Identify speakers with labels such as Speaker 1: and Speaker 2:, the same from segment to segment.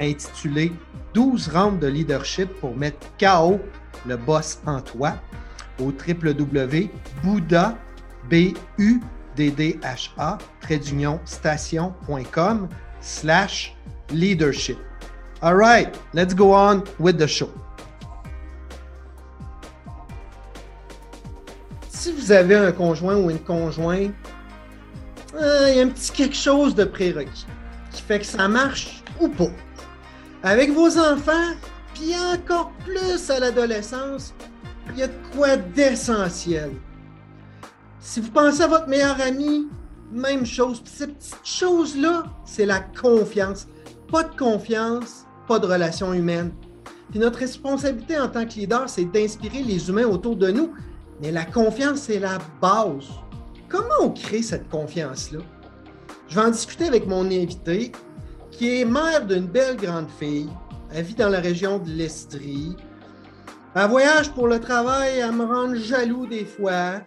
Speaker 1: intitulé 12 rounds de leadership pour mettre KO le boss en toi au www.buddha, b u d d h a station.com slash leadership. All right, let's go on with the show. Si vous avez un conjoint ou une conjointe, euh, il y a un petit quelque chose de prérequis qui fait que ça marche ou pas. Avec vos enfants, puis encore plus à l'adolescence, il y a de quoi d'essentiel. Si vous pensez à votre meilleur ami, même chose. cette petite chose-là, c'est la confiance. Pas de confiance, pas de relation humaine. Puis notre responsabilité en tant que leader, c'est d'inspirer les humains autour de nous. Mais la confiance, c'est la base. Comment on crée cette confiance-là? Je vais en discuter avec mon invité, qui est mère d'une belle grande fille. Elle vit dans la région de l'Estrie. Elle voyage pour le travail, elle me rend jaloux des fois.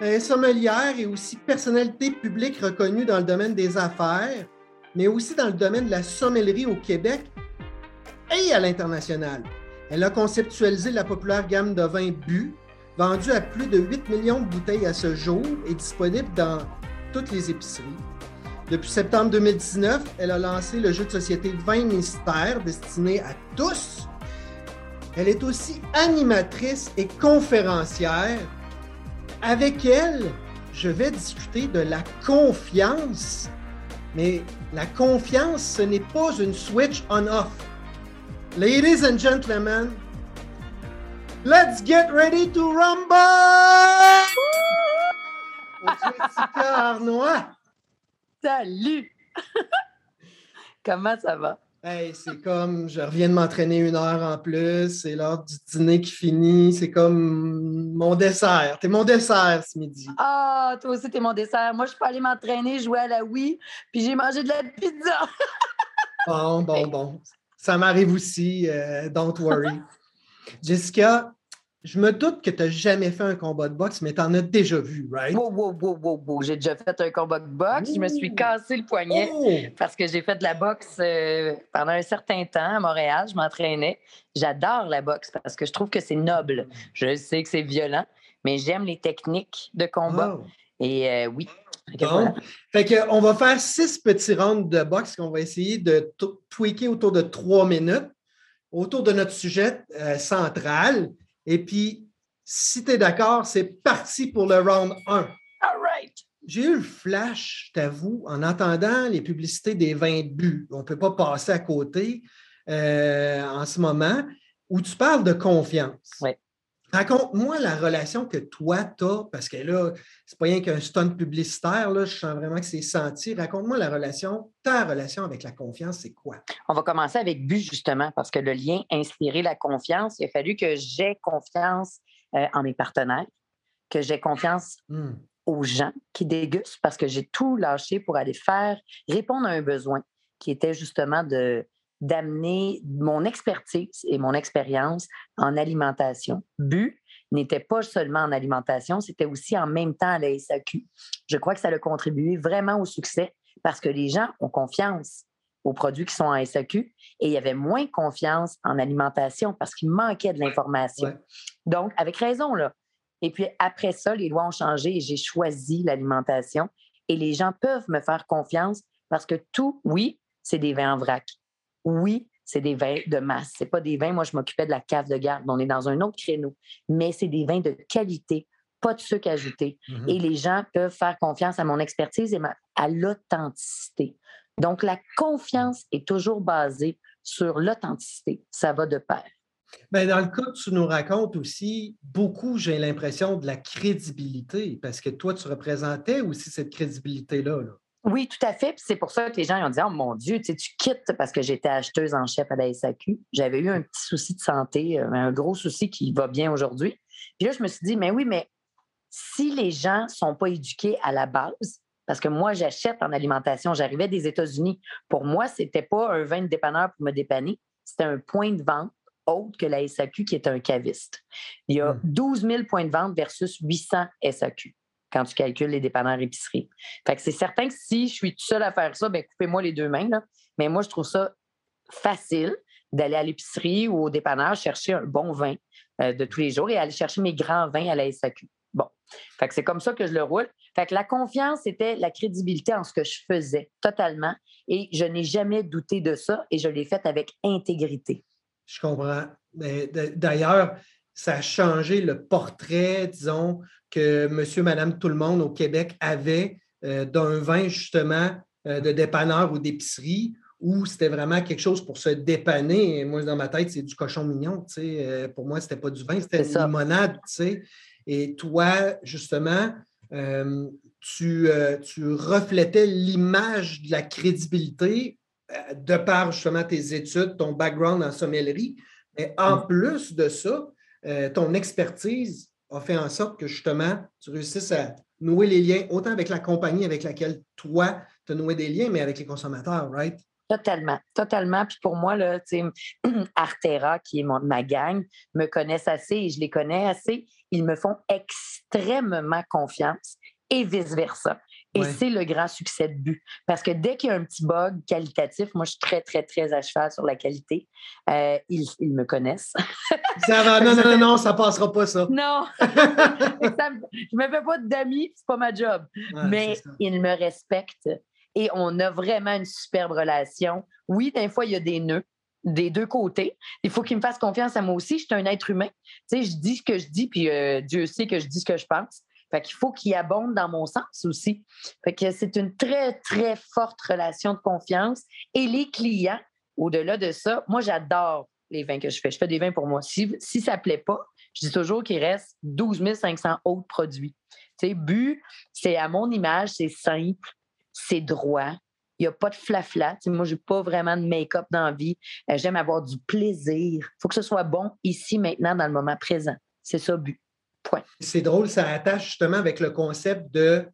Speaker 1: Elle est sommelière et aussi personnalité publique reconnue dans le domaine des affaires, mais aussi dans le domaine de la sommellerie au Québec et à l'international. Elle a conceptualisé la populaire gamme de vins Bu, vendue à plus de 8 millions de bouteilles à ce jour et disponible dans toutes les épiceries. Depuis septembre 2019, elle a lancé le jeu de société 20 mystères destiné à tous. Elle est aussi animatrice et conférencière. Avec elle, je vais discuter de la confiance. Mais la confiance, ce n'est pas une switch on-off. Ladies and gentlemen, let's get ready to rumble! Arnois.
Speaker 2: Salut! Comment ça va?
Speaker 1: Hey, c'est comme, je reviens de m'entraîner une heure en plus, c'est l'heure du dîner qui finit, c'est comme mon dessert. T'es mon dessert ce midi.
Speaker 2: Ah, toi aussi, t'es mon dessert. Moi, je suis pas allée m'entraîner, jouer à la Wii, puis j'ai mangé de la pizza.
Speaker 1: bon, bon, bon. Ça m'arrive aussi, euh, don't worry. Jessica, je me doute que tu n'as jamais fait un combat de boxe, mais tu en as déjà vu, right?
Speaker 2: Wow, wow, wow, wow, wow. J'ai déjà fait un combat de boxe. Je me suis cassé le poignet oh! parce que j'ai fait de la boxe euh, pendant un certain temps à Montréal. Je m'entraînais. J'adore la boxe parce que je trouve que c'est noble. Je sais que c'est violent, mais j'aime les techniques de combat. Oh! Et euh, oui.
Speaker 1: Fait que, on va faire six petits rounds de boxe qu'on va essayer de tweaker autour de trois minutes autour de notre sujet euh, central. Et puis, si tu es d'accord, c'est parti pour le round 1.
Speaker 2: All right.
Speaker 1: J'ai eu le flash, t'avoue, en entendant les publicités des vins de but. On ne peut pas passer à côté euh, en ce moment, où tu parles de confiance.
Speaker 2: Oui.
Speaker 1: Raconte-moi la relation que toi, tu as, parce que là, c'est pas rien qu'un stunt publicitaire, là, je sens vraiment que c'est senti. Raconte-moi la relation, ta relation avec la confiance, c'est quoi?
Speaker 2: On va commencer avec but, justement, parce que le lien inspirer la confiance, il a fallu que j'ai confiance euh, en mes partenaires, que j'ai confiance hmm. aux gens qui dégustent, parce que j'ai tout lâché pour aller faire, répondre à un besoin qui était justement de d'amener mon expertise et mon expérience en alimentation. But n'était pas seulement en alimentation, c'était aussi en même temps à la SAQ. Je crois que ça a contribué vraiment au succès parce que les gens ont confiance aux produits qui sont en SAQ et il y avait moins confiance en alimentation parce qu'il manquait de l'information. Donc, avec raison, là. Et puis après ça, les lois ont changé et j'ai choisi l'alimentation et les gens peuvent me faire confiance parce que tout, oui, c'est des vins en vrac oui, c'est des vins de masse. C'est pas des vins, moi, je m'occupais de la cave de garde. On est dans un autre créneau. Mais c'est des vins de qualité, pas de sucre ajouté. Mm-hmm. Et les gens peuvent faire confiance à mon expertise et à l'authenticité. Donc, la confiance est toujours basée sur l'authenticité. Ça va de pair.
Speaker 1: Bien, dans le cas que tu nous racontes aussi, beaucoup, j'ai l'impression, de la crédibilité, parce que toi, tu représentais aussi cette crédibilité-là. Là.
Speaker 2: Oui, tout à fait. C'est pour ça que les gens ont dit Oh mon Dieu, tu, tu quittes parce que j'étais acheteuse en chef à la SAQ. J'avais eu un petit souci de santé, euh, un gros souci qui va bien aujourd'hui. Puis là, je me suis dit Mais oui, mais si les gens ne sont pas éduqués à la base, parce que moi, j'achète en alimentation, j'arrivais des États-Unis. Pour moi, ce n'était pas un vin de dépanneur pour me dépanner, c'était un point de vente autre que la SAQ qui est un caviste. Il y a 12 hmm. 000 points de vente versus 800 SAQ quand tu calcules les dépanneurs épicerie. Fait que c'est certain que si je suis tout seul à faire ça, ben coupez-moi les deux mains. Là. Mais moi, je trouve ça facile d'aller à l'épicerie ou au dépanneur chercher un bon vin euh, de tous les jours et aller chercher mes grands vins à la SAQ. Bon. Fait que c'est comme ça que je le roule. Fait que la confiance, c'était la crédibilité en ce que je faisais totalement. Et je n'ai jamais douté de ça et je l'ai fait avec intégrité.
Speaker 1: Je comprends. D'ailleurs, ça a changé le portrait, disons, que monsieur, madame, tout le monde au Québec avait euh, d'un vin, justement, euh, de dépanneur ou d'épicerie, où c'était vraiment quelque chose pour se dépanner. moi, dans ma tête, c'est du cochon mignon. Tu sais. Euh, pour moi, ce n'était pas du vin, c'était une limonade. Tu sais. Et toi, justement, tu, tu reflétais l'image de la crédibilité de par justement tes études, ton background en sommellerie. Mais en mm. plus de ça, euh, ton expertise a fait en sorte que justement, tu réussisses à nouer les liens, autant avec la compagnie avec laquelle toi, tu as noué des liens, mais avec les consommateurs, right?
Speaker 2: Totalement, totalement. Puis pour moi, là, Artera, qui est ma gang, me connaissent assez et je les connais assez. Ils me font extrêmement confiance et vice-versa. Et c'est le grand succès de but. Parce que dès qu'il y a un petit bug qualitatif, moi, je suis très, très, très à cheval sur la qualité. Euh, ils, me connaissent.
Speaker 1: ça va. Non, non, non, non, ça passera pas, ça.
Speaker 2: Non. ça, je me fais pas d'amis, c'est pas ma job. Mais ils me respectent et on a vraiment une superbe relation. Oui, des fois, il y a des nœuds des deux côtés. Il faut qu'ils me fassent confiance à moi aussi. Je suis un être humain. Tu sais, je dis ce que je dis, puis euh, Dieu sait que je dis ce que je pense. Fait qu'il faut qu'il abonde dans mon sens aussi. C'est une très, très forte relation de confiance. Et les clients, au-delà de ça, moi, j'adore les vins que je fais. Je fais des vins pour moi. Si, ça ne plaît pas, je dis toujours qu'il reste 12 500 autres produits. Tu sais, c'est à mon image, c'est simple, c'est droit. Il n'y a pas de flafla. moi, je n'ai pas vraiment de make-up dans la vie. Euh, j'aime avoir du plaisir. Il faut que ce soit bon ici, maintenant, dans le moment présent. C'est ça, but.
Speaker 1: C'est drôle, ça attache justement avec le concept de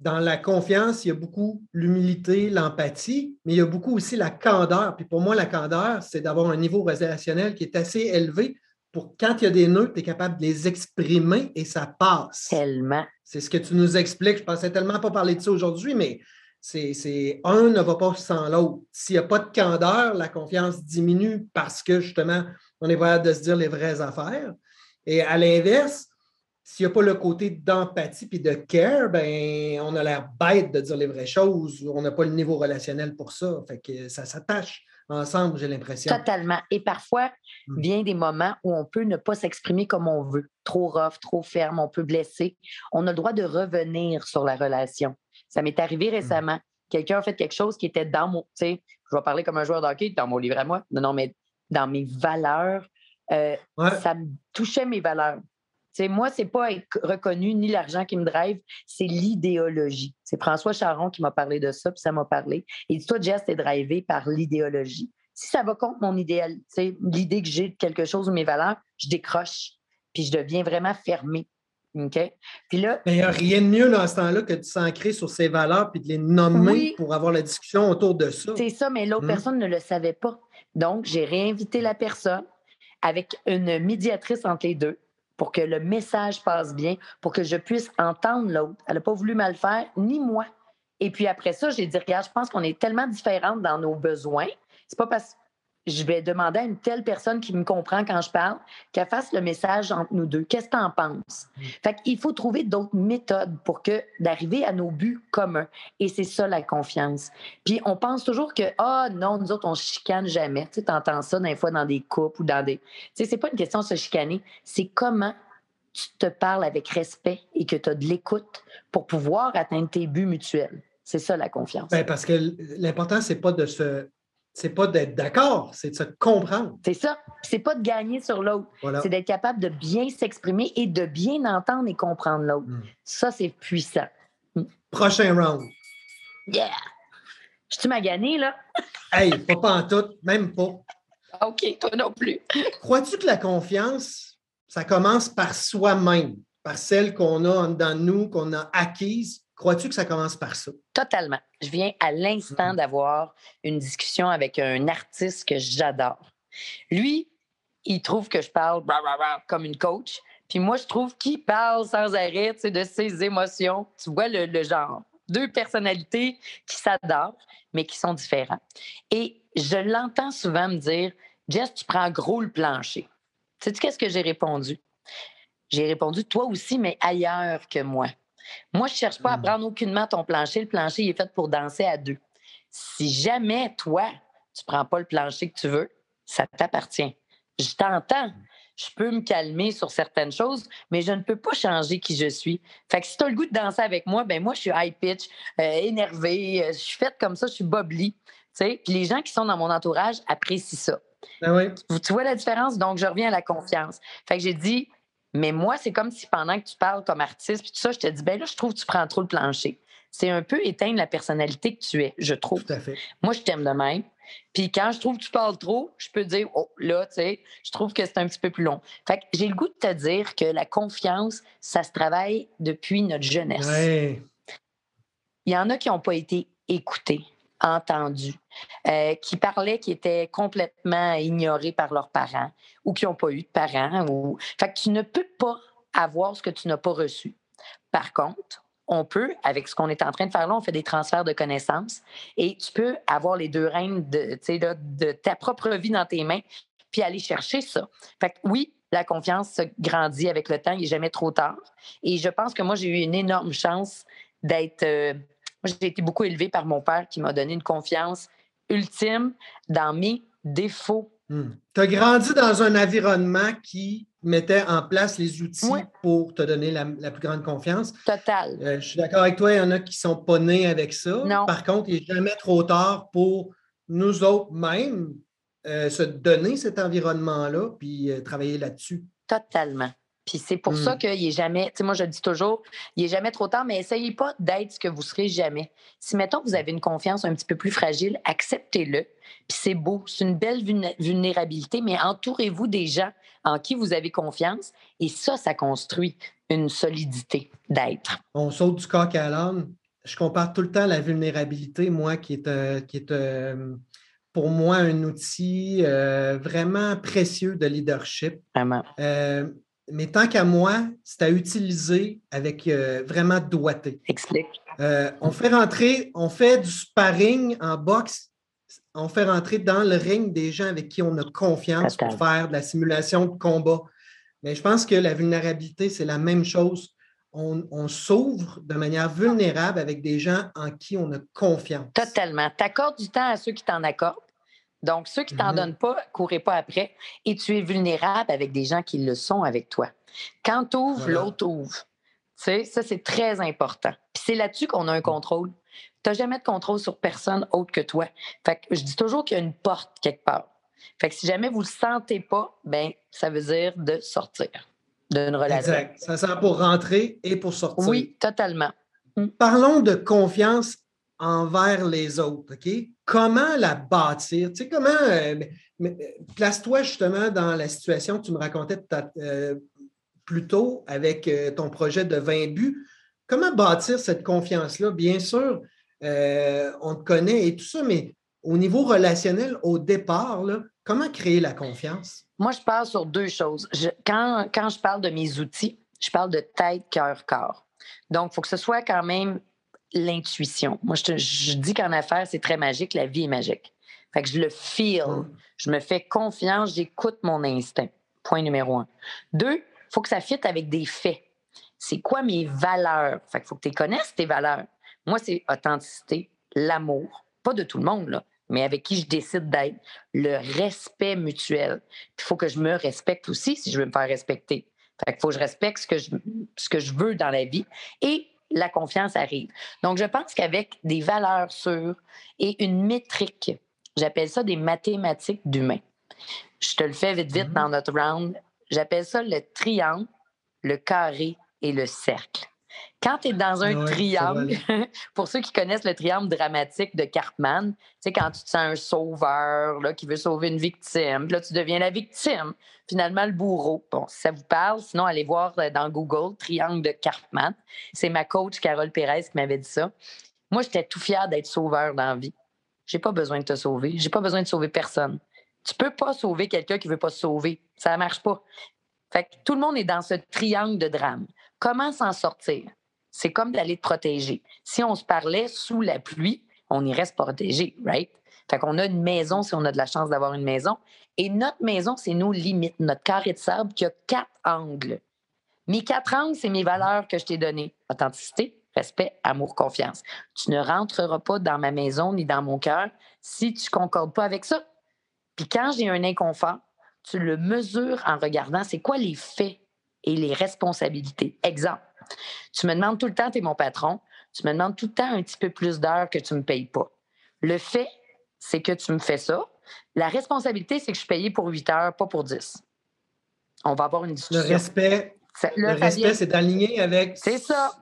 Speaker 1: dans la confiance, il y a beaucoup l'humilité, l'empathie, mais il y a beaucoup aussi la candeur. Puis pour moi, la candeur, c'est d'avoir un niveau relationnel qui est assez élevé pour quand il y a des nœuds, tu es capable de les exprimer et ça passe.
Speaker 2: Tellement.
Speaker 1: C'est ce que tu nous expliques. Je pensais tellement pas parler de ça aujourd'hui, mais c'est un ne va pas sans l'autre. S'il n'y a pas de candeur, la confiance diminue parce que justement, on est capable de se dire les vraies affaires. Et à l'inverse, s'il n'y a pas le côté d'empathie et de care, ben, on a l'air bête de dire les vraies choses. On n'a pas le niveau relationnel pour ça. Fait que ça s'attache ensemble, j'ai l'impression.
Speaker 2: Totalement. Et parfois, hmm. vient des moments où on peut ne pas s'exprimer comme on veut. Trop rough, trop ferme, on peut blesser. On a le droit de revenir sur la relation. Ça m'est arrivé hmm. récemment. Quelqu'un a fait quelque chose qui était dans mon. Je vais parler comme un joueur d'hockey, dans mon livre à moi. Non, non, mais dans mes valeurs. Euh, ça me touchait mes valeurs moi, c'est pas être reconnu ni l'argent qui me drive, c'est l'idéologie. C'est François Charon qui m'a parlé de ça, puis ça m'a parlé. Dit Toi, Jess, t'es drivé par l'idéologie. Si ça va contre mon idéal, l'idée que j'ai de quelque chose ou mes valeurs, je décroche, puis je deviens vraiment fermé. OK? Puis là.
Speaker 1: Mais il n'y a rien de mieux dans ce temps-là que de s'ancrer sur ses valeurs puis de les nommer pour avoir la discussion autour de ça.
Speaker 2: C'est ça, mais l'autre hmm. personne ne le savait pas. Donc, j'ai réinvité la personne avec une médiatrice entre les deux pour que le message passe bien, pour que je puisse entendre l'autre. Elle n'a pas voulu mal faire, ni moi. Et puis après ça, j'ai dit, regarde, je pense qu'on est tellement différentes dans nos besoins. C'est pas parce je vais demander à une telle personne qui me comprend quand je parle qu'elle fasse le message entre nous deux. Qu'est-ce que tu en penses? Mm. Fait qu'il faut trouver d'autres méthodes pour que d'arriver à nos buts communs. Et c'est ça la confiance. Puis on pense toujours que, ah non, nous autres, on chicane jamais. Tu sais, entends ça des fois dans des couples ou dans des. Tu sais, c'est pas une question de se chicaner, c'est comment tu te parles avec respect et que tu as de l'écoute pour pouvoir atteindre tes buts mutuels. C'est ça la confiance.
Speaker 1: Bien, parce que l'important, c'est pas de se c'est pas d'être d'accord, c'est de se comprendre.
Speaker 2: C'est ça. C'est pas de gagner sur l'autre. C'est d'être capable de bien s'exprimer et de bien entendre et comprendre l'autre. Hmm. Ça, c'est puissant.
Speaker 1: Hmm. Prochain round.
Speaker 2: Yeah! Je suis magané, là?
Speaker 1: hey, pas, pas en tout, même pas.
Speaker 2: OK, toi non plus.
Speaker 1: Crois-tu que la confiance, ça commence par soi-même, par celle qu'on a dans nous, qu'on a acquise? Crois-tu que ça commence par ça?
Speaker 2: Totalement. Je viens à l'instant mm-hmm. d'avoir une discussion avec un artiste que j'adore. Lui, il trouve que je parle comme une coach. Puis moi, je trouve qu'il parle sans arrêt de ses émotions. Tu vois le, genre. Deux personnalités qui s'adorent, mais qui sont différentes. Et je l'entends souvent me dire Jess, tu prends gros le plancher. Sais-tu qu'est-ce que j'ai répondu? J'ai répondu Toi aussi, mais ailleurs que moi. Moi, je ne cherche pas à hmm. prendre aucunement ton plancher. Le plancher il est fait pour danser à deux. Si jamais, toi, tu ne prends pas le plancher que tu veux, ça t'appartient. Je t'entends. Je peux me calmer sur certaines choses, mais je ne peux pas changer qui je suis. Fait que si tu as le goût de danser avec moi, ben moi, je suis high pitch, euh, énervée, euh, je suis faite comme ça, je suis bobli. Puis les gens qui sont dans mon entourage apprécient ça.
Speaker 1: Ben
Speaker 2: tu vois la différence? Donc, je reviens à la confiance. Fait que j'ai dit, mais moi, c'est comme si pendant que tu parles comme artiste, puis tout ça, je te dis, ben là, je trouve que tu prends trop le plancher. C'est un peu éteindre la personnalité que tu es, je trouve.
Speaker 1: Tout à fait.
Speaker 2: Moi, je t'aime de même. Puis quand je trouve que tu parles trop, je peux dire, oh, là, tu sais, je trouve que c'est un petit peu plus long. Fait que j'ai le goût de te dire que la confiance, ça se travaille depuis notre jeunesse. Il y en a qui n'ont pas été écoutés, entendus, euh, qui parlaient, qui étaient complètement ignorés par leurs parents ou qui n'ont pas eu de parents. Ou... Fait que tu ne peux pas avoir ce que tu n'as pas reçu. Par contre, on peut, avec ce qu'on est en train de faire là, on fait des transferts de connaissances et tu peux avoir les deux règnes de, de ta propre vie dans tes mains puis aller chercher ça. Fait que oui, la confiance grandit avec le temps, il n'est jamais trop tard. Et je pense que moi, j'ai eu une énorme chance d'être. Euh, moi, j'ai été beaucoup élevée par mon père qui m'a donné une confiance ultime dans mes défauts.
Speaker 1: Hmm. Tu as grandi dans un environnement qui mettait en place les outils pour te donner la, plus grande confiance.
Speaker 2: Total.
Speaker 1: Euh, je suis d'accord avec toi, il y en a qui ne sont pas nés avec ça.
Speaker 2: Non.
Speaker 1: Par contre, il n'est jamais trop tard pour nous autres même euh, se donner cet environnement-là puis euh, travailler là-dessus.
Speaker 2: Totalement. Puis c'est pour ça mmh. qu'il n'est jamais, tu sais, moi je dis toujours, il n'est jamais trop tard, mais essayez pas d'être ce que vous serez jamais. Si, mettons, vous avez une confiance un petit peu plus fragile, acceptez-le. Puis c'est beau, c'est une belle vulnérabilité, mais entourez-vous des gens en qui vous avez confiance et ça, ça construit une solidité d'être.
Speaker 1: On saute du coq à l'âne. Je compare tout le temps la vulnérabilité, moi, qui est, euh, qui est euh, pour moi un outil euh, vraiment précieux de leadership.
Speaker 2: Vraiment
Speaker 1: mais tant qu'à moi, c'est à utiliser avec euh, vraiment doigté.
Speaker 2: Explique.
Speaker 1: Euh, on fait rentrer, on fait du sparring en boxe, on fait rentrer dans le ring des gens avec qui on a confiance pour faire de la simulation de combat. Mais je pense que la vulnérabilité, c'est la même chose. On, on s'ouvre de manière vulnérable avec des gens en qui on a confiance.
Speaker 2: Totalement. Tu accordes du temps à ceux qui t'en accordent? Donc, ceux qui ne t'en mhm. donnent pas, courez pas après. Et tu es vulnérable avec des gens qui le sont avec toi. Quand tu ouvres, l'autre ouvre. Tu sais, ça, c'est très important. Puis c'est là-dessus qu'on a un contrôle. Tu n'as jamais de contrôle sur personne autre que toi. Fait que je dis toujours qu'il y a une porte quelque part. Fait que si jamais vous ne le sentez pas, ben ça veut dire de sortir d'une relation.
Speaker 1: Exact. Ça sert pour rentrer et pour sortir.
Speaker 2: Oui, totalement.
Speaker 1: Parlons de confiance envers les autres, OK? Comment la bâtir? Tu sais, comment... Euh, euh, place-toi justement dans la situation que tu me racontais euh, plus tôt avec ton projet de 20 buts. Comment bâtir cette confiance-là? Bien sûr, on te connaît et tout ça, mais au niveau relationnel, au départ, comment créer la confiance?
Speaker 2: Moi, je parle sur deux choses. quand, quand je parle de mes outils, je parle de tête, cœur, corps. Donc, il faut que ce soit quand même l'intuition. Moi, je, dis qu'en affaires, c'est très magique. La vie est magique. Fait que je le feel. Je me fais confiance, j'écoute mon instinct. Point numéro un. Deux, il faut que ça fitte avec des faits. C'est quoi mes valeurs? Fait qu'il faut que tu connaisses tes valeurs. Moi, c'est authenticité, l'amour. Pas de tout le monde, là, mais avec qui je décide d'être. Le respect mutuel. Il faut que je me respecte aussi si je veux me faire respecter. Fait qu'il faut que je respecte ce que je, ce que je veux dans la vie. Et la confiance arrive. Donc, je pense qu'avec des valeurs sûres et une métrique, j'appelle ça des mathématiques d'humain. Je te le fais vite, vite mm-hmm. dans notre round. J'appelle ça le triangle, le carré et le cercle. Quand tu es dans un triangle, pour ceux qui connaissent le triangle dramatique de Cartman, tu sais, quand tu te sens un sauveur là, qui veut sauver une victime, là, tu deviens la victime, finalement le bourreau. Bon, si ça vous parle, sinon allez voir euh, dans Google Triangle de Cartman. C'est ma coach Carole Pérez qui m'avait dit ça. Moi, j'étais tout fière d'être sauveur dans la vie. J'ai pas besoin de te sauver. J'ai pas besoin de sauver personne. Tu peux pas sauver quelqu'un qui veut pas se sauver. Ça marche pas. Fait que tout le monde est dans ce triangle de drame. Comment s'en sortir? C'est comme d'aller te protéger. Si on se parlait sous la pluie, on irait se protéger, right? Fait qu'on a une maison si on a de la chance d'avoir une maison. Et notre maison, c'est nos limites, notre carré de sable qui a quatre angles. Mes quatre angles, c'est mes valeurs que je t'ai données. Authenticité, respect, amour, confiance. Tu ne rentreras pas dans ma maison ni dans mon cœur si tu ne concordes pas avec ça. Puis quand j'ai un inconfort, tu le mesures en regardant c'est quoi les faits et les responsabilités. Exemple, tu me demandes tout le temps, tu es mon patron, tu me demandes tout le temps un petit peu plus d'heures que tu ne me payes pas. Le fait, c'est que tu me fais ça. La responsabilité, c'est que je suis payé pour 8 heures, pas pour 10. On va avoir une discussion.
Speaker 1: Le respect, le respect, c'est aligné avec.
Speaker 2: C'est ça.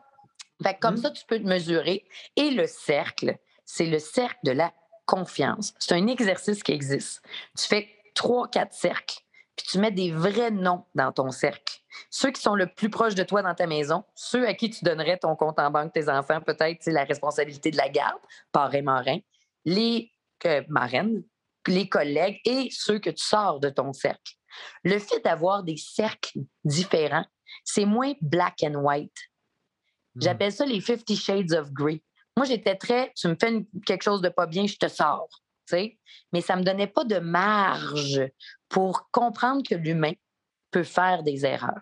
Speaker 2: Fait comme mmh. ça, tu peux te mesurer. Et le cercle, c'est le cercle de la confiance. C'est un exercice qui existe. Tu fais trois, quatre cercles, puis tu mets des vrais noms dans ton cercle. Ceux qui sont le plus proches de toi dans ta maison, ceux à qui tu donnerais ton compte en banque, tes enfants, peut-être, c'est la responsabilité de la garde, parrain, marin, les marraines, les collègues et ceux que tu sors de ton cercle. Le fait d'avoir des cercles différents, c'est moins black and white. Hmm. J'appelle ça les 50 Shades of Grey. Moi, j'étais très, tu me fais quelque chose de pas bien, je te sors mais ça ne me donnait pas de marge pour comprendre que l'humain peut faire des erreurs.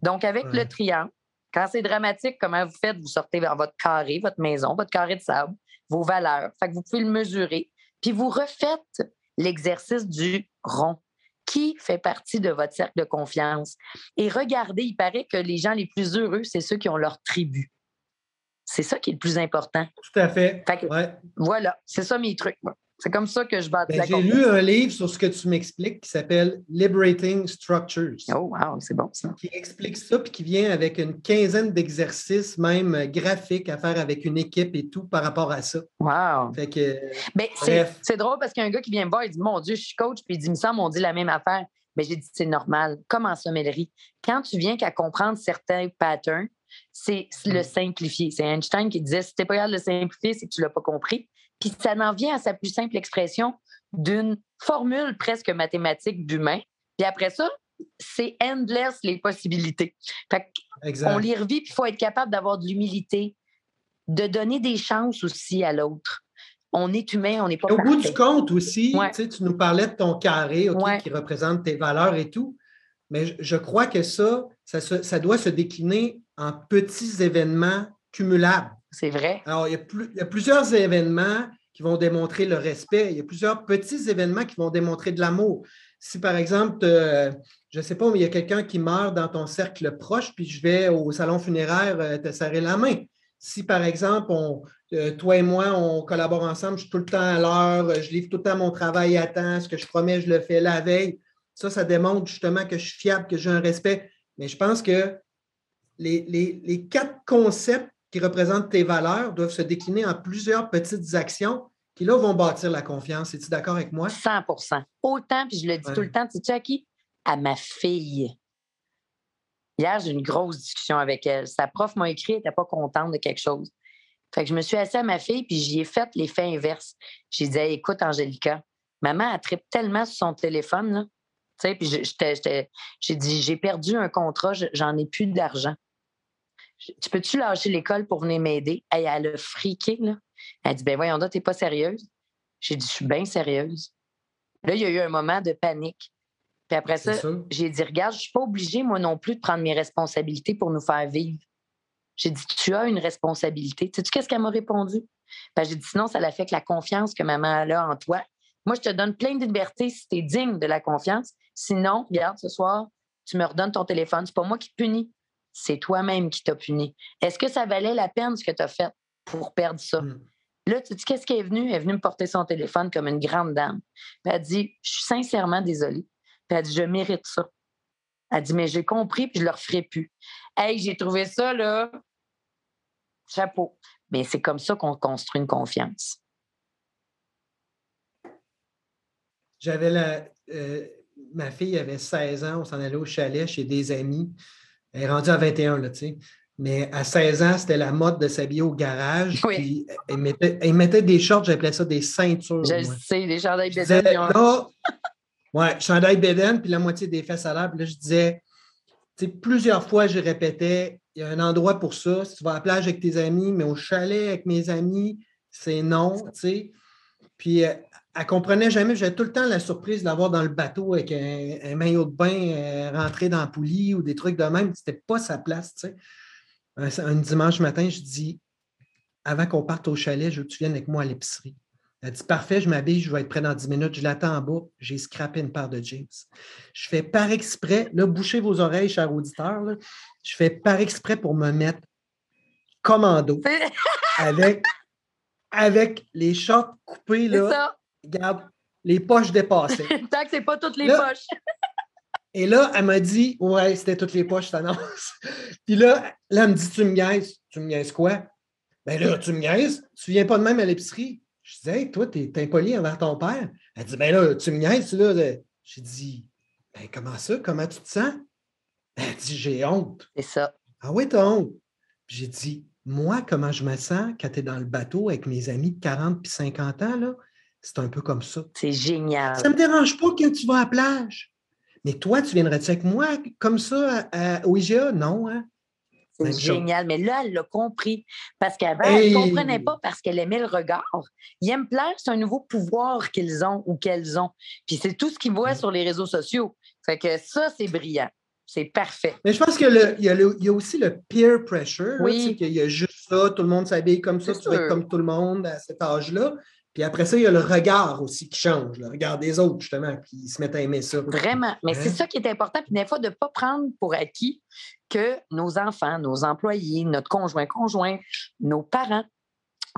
Speaker 2: Donc, avec le triangle, quand c'est dramatique, comment vous faites? Vous sortez dans votre carré, votre maison, votre carré de sable, vos valeurs. Fait que vous pouvez le mesurer. Puis vous refaites l'exercice du rond qui fait partie de votre cercle de confiance. Et regardez, il paraît que les gens les plus heureux, c'est ceux qui ont leur tribu. C'est ça qui est le plus important.
Speaker 1: Tout à fait.
Speaker 2: Voilà, c'est ça mes trucs. C'est comme ça que je bats
Speaker 1: ben, J'ai lu un livre sur ce que tu m'expliques qui s'appelle Liberating Structures.
Speaker 2: Oh, wow, c'est bon ça.
Speaker 1: Qui explique ça, puis qui vient avec une quinzaine d'exercices, même graphiques, à faire avec une équipe et tout par rapport à ça.
Speaker 2: Wow.
Speaker 1: Fait que,
Speaker 2: Mais c'est drôle parce qu'il y a un gars qui vient me voir, il dit Mon Dieu, je suis coach, puis il dit Il me semble, on dit la même affaire. Mais j'ai dit C'est normal. Comment ça, Mélerie? Quand tu viens qu'à comprendre certains patterns, c'est le mm. simplifier. C'est Einstein qui disait si tu n'es pas capable de le simplifier, c'est que tu ne l'as pas compris. Puis ça en vient à sa plus simple expression d'une formule presque mathématique d'humain. Puis après ça, c'est endless les possibilités. Fait on les revit, puis il faut être capable d'avoir de l'humilité, de donner des chances aussi à l'autre. On est humain, on n'est pas
Speaker 1: Au bout du compte aussi, tu nous parlais de ton carré qui représente tes valeurs et tout, mais je, crois que ça, ça doit se décliner en petits événements cumulables.
Speaker 2: C'est vrai.
Speaker 1: Alors, il y, a plusieurs événements qui vont démontrer le respect. Il y a plusieurs petits événements qui vont démontrer de l'amour. Si, par exemple, je ne sais pas, mais il y a quelqu'un qui meurt dans ton cercle proche, puis je vais au salon funéraire euh, te serrer la main. Si, par exemple, euh, toi et moi, on collabore ensemble, je suis tout le temps à l'heure, je livre tout le temps mon travail à temps, ce que je promets, je le fais la veille. Ça, ça démontre justement que je suis fiable, que j'ai un respect. Mais je pense que les quatre concepts qui représentent tes valeurs doivent se décliner en plusieurs petites actions qui, là, vont bâtir la confiance. Es-tu d'accord avec moi?
Speaker 2: 100% Autant, puis je le dis tout le temps, tu sais à qui? À ma fille. Hier, j'ai eu une grosse discussion avec elle. Sa prof m'a écrit, elle n'était pas contente de quelque chose. Fait que je me suis assise à ma fille, puis j'y ai fait l'effet inverse. J'ai dit, écoute, Angélica, maman, elle tripe tellement sur son téléphone, là. Tu sais, puis j'ai dit, j'ai perdu un contrat, j'en ai plus d'argent tu peux-tu lâcher l'école pour venir m'aider? Elle, elle a friqué, là. Elle dit, ben voyons, tu t'es pas sérieuse? J'ai dit, je suis bien sérieuse. Là, il y a eu un moment de panique. Puis après ça, j'ai dit, regarde, je ne suis pas obligée, moi non plus, de prendre mes responsabilités pour nous faire vivre. J'ai dit, tu as une responsabilité. Tu sais qu'est-ce qu'elle m'a répondu? Ben, j'ai dit, sinon, ça l'affecte la confiance que maman a en toi. Moi, je te donne plein de liberté si tu es digne de la confiance. Sinon, regarde, ce soir, tu me redonnes ton téléphone. C'est pas moi qui te punis c'est toi-même qui t'as puni. Est-ce que ça valait la peine ce que tu as fait pour perdre ça? Hmm. Là, tu dis, qu'est-ce qui est venu? Elle est venue me porter son téléphone comme une grande dame. elle dit, je suis sincèrement désolée. Puis elle dit, je mérite ça. Elle dit, mais j'ai compris, puis je ne le referai plus. Hey, j'ai trouvé ça, là, chapeau. Mais c'est comme ça qu'on construit une confiance.
Speaker 1: J'avais la. Euh, ma fille avait 16 ans, on s'en allait au chalet chez des amis. Elle est rendue à 21, là, tu sais. Mais à 16 ans, c'était la mode de s'habiller au garage. Oui. elle, mettait, des shorts, j'appelais ça des ceintures.
Speaker 2: Je sais, des chandails bédaine.
Speaker 1: Là, ouais, chandail bédaine, puis la moitié des fesses à l'air. Puis là, je disais, tu sais, plusieurs fois, je répétais, il y a un endroit pour ça. Si tu vas à la plage avec tes amis, mais au chalet avec mes amis, c'est non, tu sais. Puis euh, elle comprenait jamais. J'avais tout le temps la surprise de l'avoir dans le bateau avec un, maillot de bain euh, rentré dans la poulie ou des trucs de même. C'était pas sa place, tu sais. Un, dimanche matin, je dis avant qu'on parte au chalet, je veux que tu viennes avec moi à l'épicerie. Elle dit Parfait, je m'habille, je vais être prêt dans 10 minutes. Je l'attends en bas. J'ai scrappé une paire de jeans. Je fais par exprès, là, bouchez vos oreilles, chers auditeurs. je fais par exprès pour me mettre commando avec, avec les shorts coupés. Là, Regarde, les poches dépassées.
Speaker 2: Tant que c'est pas toutes les poches.
Speaker 1: Et là, elle m'a dit Ouais, c'était toutes les poches, annonce. Puis là, là, elle me dit Tu me niaises. Tu me niaises quoi? Ben là, tu me niaises? Tu viens pas de même à l'épicerie. Je disais Hey, toi, t'es impoli envers ton père. Elle dit Ben là, tu me niaises, là. J'ai dit Ben comment ça? Comment tu te sens? Elle dit J'ai honte.
Speaker 2: C'est ça.
Speaker 1: Ah oui, t'as honte. J'ai dit Moi, comment je me sens quand tu es dans le bateau avec mes amis de 40 puis 50 ans, là? C'est un peu comme ça.
Speaker 2: C'est génial.
Speaker 1: Ça ne me dérange pas quand tu vas à la plage. Mais toi, tu viendrais-tu avec moi comme ça au IGA? Non, hein?
Speaker 2: C'est génial. Mais là, elle l'a compris. Parce qu'avant, elle ne comprenait pas parce qu'elle aimait le regard. Ils aiment plaire, c'est un nouveau pouvoir qu'ils ont ou qu'elles ont. Puis c'est tout ce qu'ils voient sur les réseaux sociaux. Fait que ça, c'est brillant. C'est parfait.
Speaker 1: Mais je pense qu'il y, y, a aussi le peer pressure. Oui. Il y a juste ça, tout le monde s'habille comme ça, tu vas être comme tout le monde à cet âge-là. Puis après ça, il y a le regard aussi qui change, le regard des autres, justement, qui se mettent à aimer ça.
Speaker 2: Vraiment. Mais c'est hein? ça qui est important. Puis des fois, de ne pas prendre pour acquis que nos enfants, nos employés, notre conjoint, conjoint, nos parents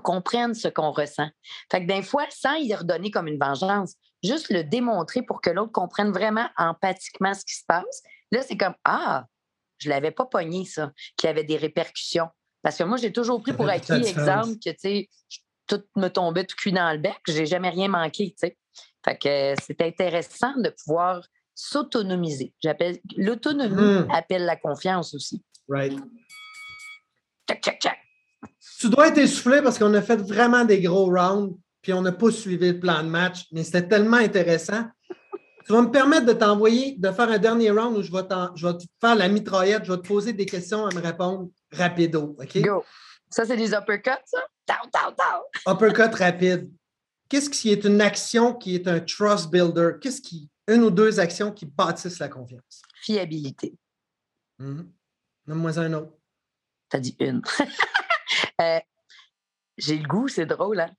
Speaker 2: comprennent ce qu'on ressent. Fait que des fois, sans y redonner comme une vengeance, juste le démontrer pour que l'autre comprenne vraiment empathiquement ce qui se passe. Là, c'est comme Ah, je ne l'avais pas pogné, ça, qu'il y avait des répercussions. Parce que moi, j'ai toujours pris pour acquis, exemple, que, tu sais, tout me tombait tout cuit dans le bec. J'ai jamais rien manqué, tu sais. Fait que c'est intéressant de pouvoir s'autonomiser. J'appelle l'autonomie hmm. appelle la confiance aussi.
Speaker 1: Right. Tu dois être essoufflé parce qu'on a fait vraiment des gros rounds, puis on n'a pas suivi le plan de match, mais c'était tellement intéressant. Tu vas me permettre de t'envoyer, de faire un dernier round où je vais, je vais te faire la mitraillette, je vais te poser des questions à me répondre rapido. OK?
Speaker 2: Go. Ça, c'est des uppercuts, ça?
Speaker 1: Uppercut rapide. Qu'est-ce qui est une action qui est un trust builder? Qu'est-ce qui, une ou deux actions qui bâtissent la confiance?
Speaker 2: Fiabilité.
Speaker 1: Mmh. Nomme-moi un autre.
Speaker 2: T'as dit une. Euh, j'ai le goût, c'est drôle, hein?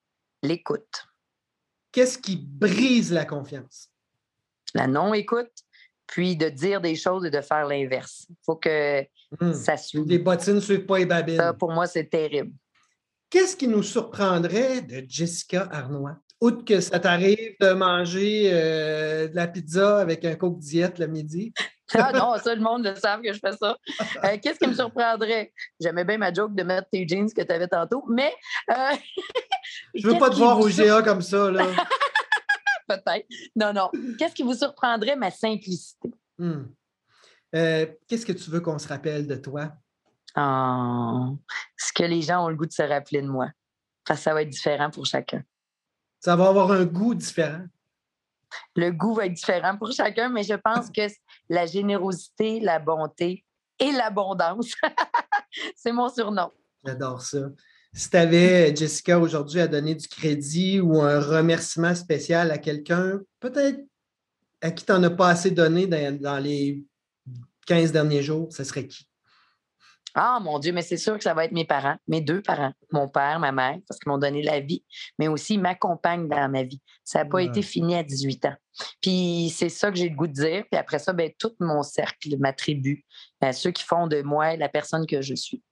Speaker 2: L'écoute.
Speaker 1: Qu'est-ce qui brise la confiance?
Speaker 2: La non-écoute, puis de dire des choses et de faire l'inverse. Il faut que mmh. ça suive.
Speaker 1: Les bottines ne suivent pas les babines. Ça,
Speaker 2: pour moi, c'est terrible.
Speaker 1: Qu'est-ce qui nous surprendrait de Jessica Arnois? Outre que ça t'arrive de manger euh, de la pizza avec un coke diète le midi?
Speaker 2: ah non, ça, le monde le savent que je fais ça. Euh, qu'est-ce qui me surprendrait? J'aimais bien ma joke de mettre tes jeans que tu avais tantôt, mais. Euh,
Speaker 1: je veux pas te voir au GA comme ça, là.
Speaker 2: Peut-être. Non, non. Qu'est-ce qui vous surprendrait? Ma simplicité?
Speaker 1: Hmm. Qu'est-ce que tu veux qu'on se rappelle de toi?
Speaker 2: ce que les gens ont le goût de se rappeler de moi. ça va être différent pour chacun.
Speaker 1: Ça va avoir un goût différent.
Speaker 2: Le goût va être différent pour chacun, mais je pense que la générosité, la bonté et l'abondance, c'est mon surnom.
Speaker 1: J'adore ça. Si tu avais, Jessica, aujourd'hui à donner du crédit ou un remerciement spécial à quelqu'un, peut-être à qui tu n'en as pas assez donné dans, dans les 15 derniers jours, ce serait qui?
Speaker 2: Ah, mon Dieu, mais c'est sûr que ça va être mes parents, mes deux parents, mon père, ma mère, parce qu'ils m'ont donné la vie, mais aussi ils m'accompagnent dans ma vie. Ça n'a pas été fini à 18 ans. Puis c'est ça que j'ai le goût de dire. Puis après ça, ben, tout mon cercle, ma tribu, ben, ceux qui font de moi la personne que je suis.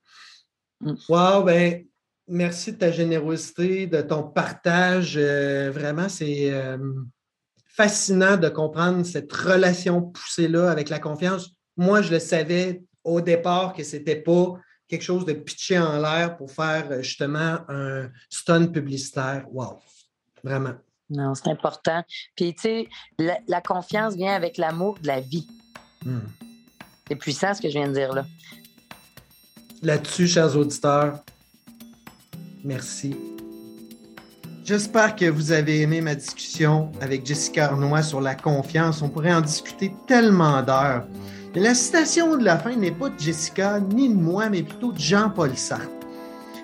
Speaker 1: Mm. Wow, ben, merci de ta générosité, de ton partage. Euh, vraiment, c'est euh, fascinant de comprendre cette relation poussée-là avec la confiance. Moi, je le savais au départ que c'était pas quelque chose de pitché en l'air pour faire euh, justement un stun publicitaire. Wow, vraiment.
Speaker 2: Non, c'est important. Puis, tu sais, la, confiance vient avec l'amour de la vie. Hmm. C'est puissant ce que je viens de dire là.
Speaker 1: Là-dessus, chers auditeurs, merci. J'espère que vous avez aimé ma discussion avec Jessica Arnois sur la confiance. On pourrait en discuter tellement d'heures. La citation de la fin n'est pas de Jessica ni de moi, mais plutôt de Jean-Paul Sartre.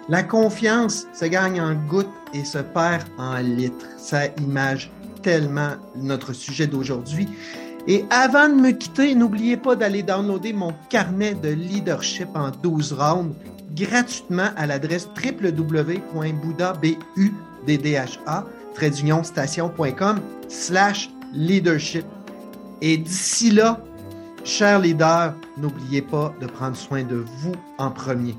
Speaker 1: La confiance se gagne en gouttes et se perd en litres. Ça image tellement notre sujet d'aujourd'hui. Et avant de me quitter, n'oubliez pas d'aller downloader mon carnet de leadership en 12 rounds gratuitement à l'adresse www.buddha.com slash leadership. Et d'ici là, chers leaders, n'oubliez pas de prendre soin de vous en premier.